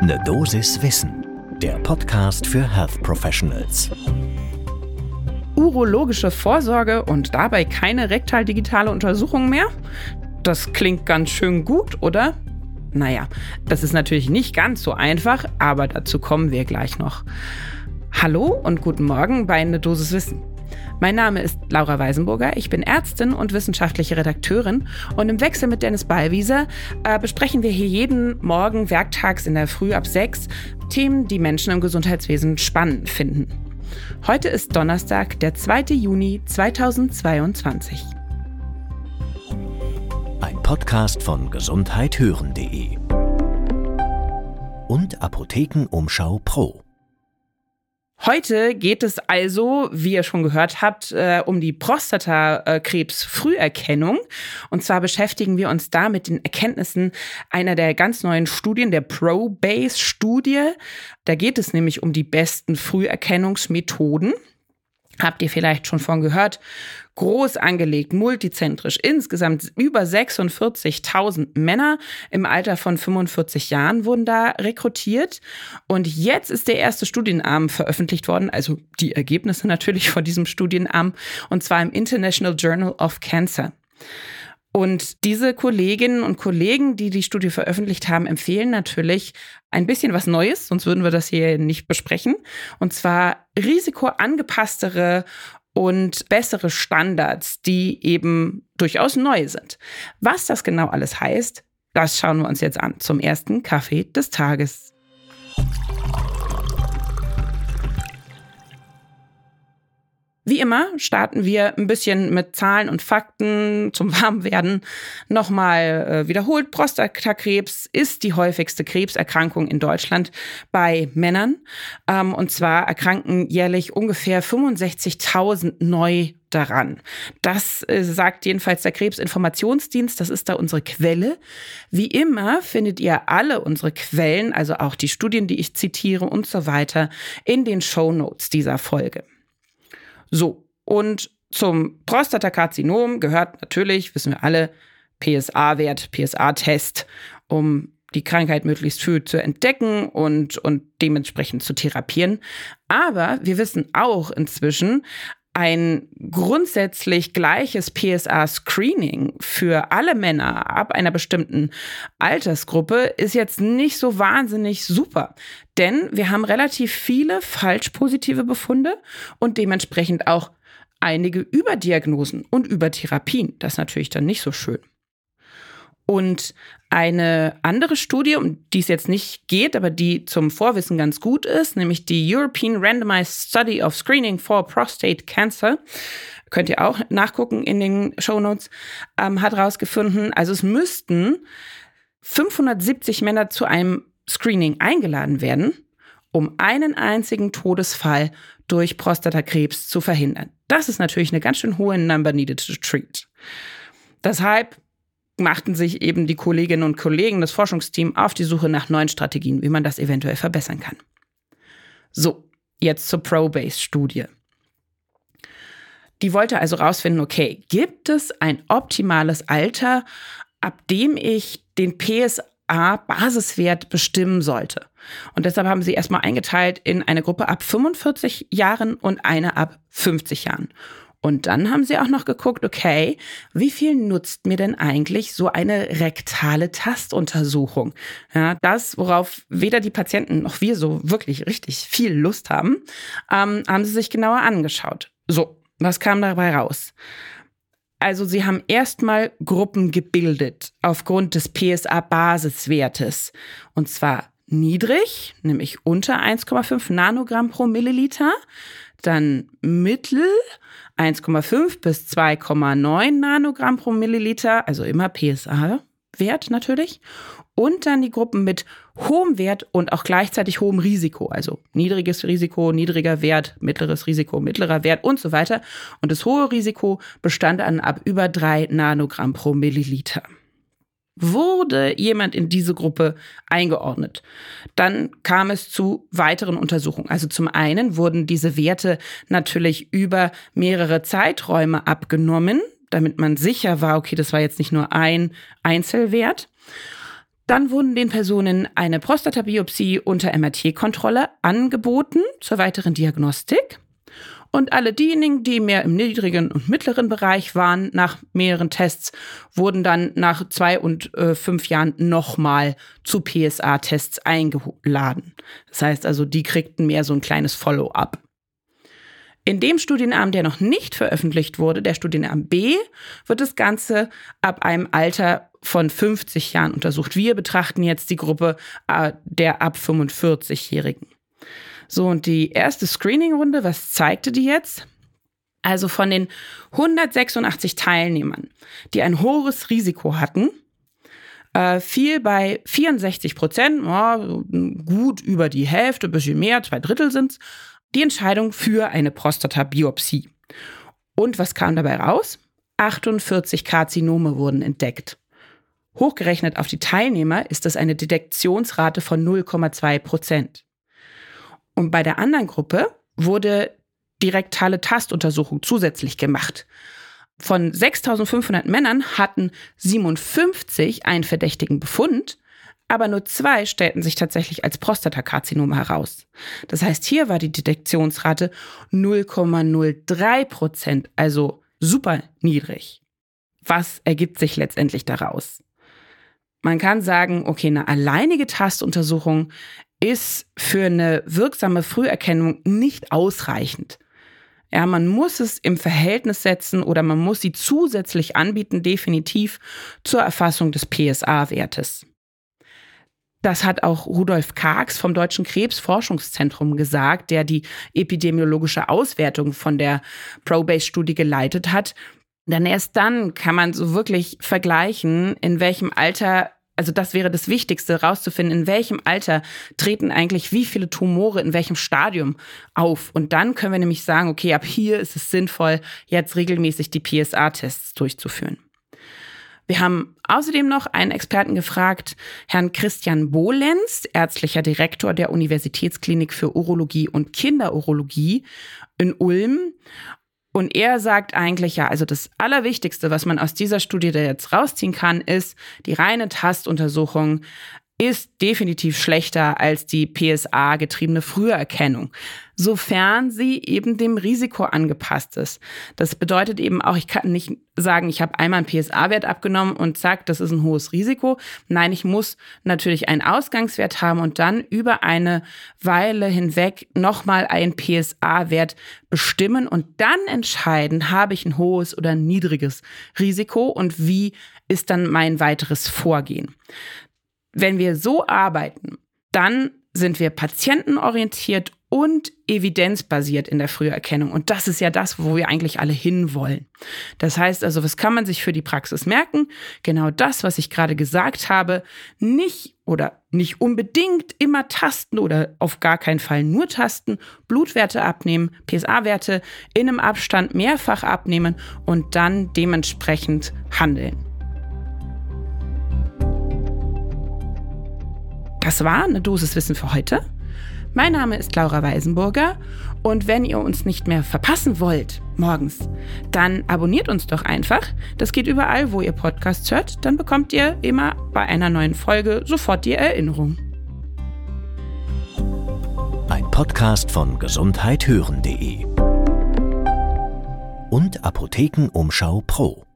Ne Dosis Wissen, der Podcast für Health Professionals. Urologische Vorsorge und dabei keine rektaldigitale Untersuchung mehr? Das klingt ganz schön gut, oder? Naja, das ist natürlich nicht ganz so einfach, aber dazu kommen wir gleich noch. Hallo und guten Morgen bei Ne Dosis Wissen. Mein Name ist Laura Weisenburger, ich bin Ärztin und wissenschaftliche Redakteurin und im Wechsel mit Dennis Ballwieser äh, besprechen wir hier jeden Morgen werktags in der Früh ab sechs Themen, die Menschen im Gesundheitswesen spannend finden. Heute ist Donnerstag, der 2. Juni 2022. Ein Podcast von gesundheithören.de und Apothekenumschau Pro. Heute geht es also, wie ihr schon gehört habt, äh, um die Prostatakrebsfrüherkennung. Und zwar beschäftigen wir uns da mit den Erkenntnissen einer der ganz neuen Studien, der ProBase-Studie. Da geht es nämlich um die besten Früherkennungsmethoden. Habt ihr vielleicht schon von gehört? Groß angelegt, multizentrisch. Insgesamt über 46.000 Männer im Alter von 45 Jahren wurden da rekrutiert. Und jetzt ist der erste Studienarm veröffentlicht worden, also die Ergebnisse natürlich von diesem Studienarm, und zwar im International Journal of Cancer. Und diese Kolleginnen und Kollegen, die die Studie veröffentlicht haben, empfehlen natürlich ein bisschen was Neues, sonst würden wir das hier nicht besprechen. Und zwar risikoangepasstere und bessere Standards, die eben durchaus neu sind. Was das genau alles heißt, das schauen wir uns jetzt an zum ersten Kaffee des Tages. Wie immer starten wir ein bisschen mit Zahlen und Fakten zum Warmwerden. Nochmal äh, wiederholt, Prostatakrebs ist die häufigste Krebserkrankung in Deutschland bei Männern. Ähm, und zwar erkranken jährlich ungefähr 65.000 neu daran. Das äh, sagt jedenfalls der Krebsinformationsdienst, das ist da unsere Quelle. Wie immer findet ihr alle unsere Quellen, also auch die Studien, die ich zitiere und so weiter, in den Show Notes dieser Folge. So, und zum Prostatakarzinom gehört natürlich, wissen wir alle, PSA-Wert, PSA-Test, um die Krankheit möglichst früh zu entdecken und, und dementsprechend zu therapieren. Aber wir wissen auch inzwischen, ein grundsätzlich gleiches PSA-Screening für alle Männer ab einer bestimmten Altersgruppe ist jetzt nicht so wahnsinnig super. Denn wir haben relativ viele falsch positive Befunde und dementsprechend auch einige Überdiagnosen und Übertherapien. Das ist natürlich dann nicht so schön. Und eine andere Studie, um die es jetzt nicht geht, aber die zum Vorwissen ganz gut ist, nämlich die European Randomized Study of Screening for Prostate Cancer, könnt ihr auch nachgucken in den Show Notes, ähm, hat herausgefunden, also es müssten 570 Männer zu einem Screening eingeladen werden, um einen einzigen Todesfall durch Prostatakrebs zu verhindern. Das ist natürlich eine ganz schön hohe Number needed to treat. Deshalb machten sich eben die Kolleginnen und Kollegen des Forschungsteams auf die Suche nach neuen Strategien, wie man das eventuell verbessern kann. So, jetzt zur Probase-Studie. Die wollte also rausfinden, okay, gibt es ein optimales Alter, ab dem ich den PSA-Basiswert bestimmen sollte? Und deshalb haben sie erstmal eingeteilt in eine Gruppe ab 45 Jahren und eine ab 50 Jahren. Und dann haben sie auch noch geguckt, okay, wie viel nutzt mir denn eigentlich so eine rektale Tastuntersuchung? Ja, das, worauf weder die Patienten noch wir so wirklich richtig viel Lust haben, ähm, haben sie sich genauer angeschaut. So, was kam dabei raus? Also sie haben erstmal Gruppen gebildet aufgrund des PSA-Basiswertes. Und zwar niedrig, nämlich unter 1,5 Nanogramm pro Milliliter, dann mittel 1,5 bis 2,9 Nanogramm pro Milliliter, also immer PSA-Wert natürlich. Und dann die Gruppen mit hohem Wert und auch gleichzeitig hohem Risiko, also niedriges Risiko, niedriger Wert, mittleres Risiko, mittlerer Wert und so weiter. Und das hohe Risiko bestand an ab über 3 Nanogramm pro Milliliter wurde jemand in diese Gruppe eingeordnet. Dann kam es zu weiteren Untersuchungen. Also zum einen wurden diese Werte natürlich über mehrere Zeiträume abgenommen, damit man sicher war, okay, das war jetzt nicht nur ein Einzelwert. Dann wurden den Personen eine Prostatabiopsie unter MRT-Kontrolle angeboten zur weiteren Diagnostik. Und alle diejenigen, die mehr im niedrigen und mittleren Bereich waren, nach mehreren Tests, wurden dann nach zwei und äh, fünf Jahren nochmal zu PSA-Tests eingeladen. Das heißt also, die kriegten mehr so ein kleines Follow-up. In dem Studienarm, der noch nicht veröffentlicht wurde, der Studienarm B, wird das Ganze ab einem Alter von 50 Jahren untersucht. Wir betrachten jetzt die Gruppe äh, der ab 45-Jährigen. So, und die erste Screening-Runde, was zeigte die jetzt? Also von den 186 Teilnehmern, die ein hohes Risiko hatten, äh, fiel bei 64 Prozent, gut über die Hälfte, ein bisschen mehr, zwei Drittel sind es, die Entscheidung für eine Prostatabiopsie. Und was kam dabei raus? 48 Karzinome wurden entdeckt. Hochgerechnet auf die Teilnehmer ist das eine Detektionsrate von 0,2 Prozent. Und bei der anderen Gruppe wurde direktale Tastuntersuchung zusätzlich gemacht. Von 6500 Männern hatten 57 einen verdächtigen Befund, aber nur zwei stellten sich tatsächlich als Prostatakarzinom heraus. Das heißt, hier war die Detektionsrate 0,03 Prozent, also super niedrig. Was ergibt sich letztendlich daraus? Man kann sagen, okay, eine alleinige Tastuntersuchung ist für eine wirksame Früherkennung nicht ausreichend. Ja, man muss es im Verhältnis setzen oder man muss sie zusätzlich anbieten, definitiv zur Erfassung des PSA-Wertes. Das hat auch Rudolf Kargs vom Deutschen Krebsforschungszentrum gesagt, der die epidemiologische Auswertung von der Probase-Studie geleitet hat. Denn erst dann kann man so wirklich vergleichen, in welchem Alter also das wäre das Wichtigste, rauszufinden, in welchem Alter treten eigentlich wie viele Tumore in welchem Stadium auf. Und dann können wir nämlich sagen, okay, ab hier ist es sinnvoll, jetzt regelmäßig die PSA-Tests durchzuführen. Wir haben außerdem noch einen Experten gefragt, Herrn Christian Bohlenz, ärztlicher Direktor der Universitätsklinik für Urologie und Kinderurologie in Ulm. Und er sagt eigentlich, ja, also das Allerwichtigste, was man aus dieser Studie da jetzt rausziehen kann, ist, die reine Tastuntersuchung ist definitiv schlechter als die PSA-getriebene Früherkennung, sofern sie eben dem Risiko angepasst ist. Das bedeutet eben auch, ich kann nicht sagen, ich habe einmal einen PSA-Wert abgenommen und zack, das ist ein hohes Risiko. Nein, ich muss natürlich einen Ausgangswert haben und dann über eine Weile hinweg nochmal einen PSA-Wert bestimmen und dann entscheiden, habe ich ein hohes oder ein niedriges Risiko und wie ist dann mein weiteres Vorgehen. Wenn wir so arbeiten, dann sind wir patientenorientiert und evidenzbasiert in der Früherkennung. Und das ist ja das, wo wir eigentlich alle hinwollen. Das heißt also, was kann man sich für die Praxis merken? Genau das, was ich gerade gesagt habe, nicht oder nicht unbedingt immer tasten oder auf gar keinen Fall nur tasten, Blutwerte abnehmen, PSA-Werte in einem Abstand mehrfach abnehmen und dann dementsprechend handeln. Das war eine Dosis Wissen für heute. Mein Name ist Laura Weisenburger und wenn ihr uns nicht mehr verpassen wollt morgens, dann abonniert uns doch einfach. Das geht überall, wo ihr Podcasts hört. Dann bekommt ihr immer bei einer neuen Folge sofort die Erinnerung. Ein Podcast von gesundheithören.de und Apothekenumschau Pro.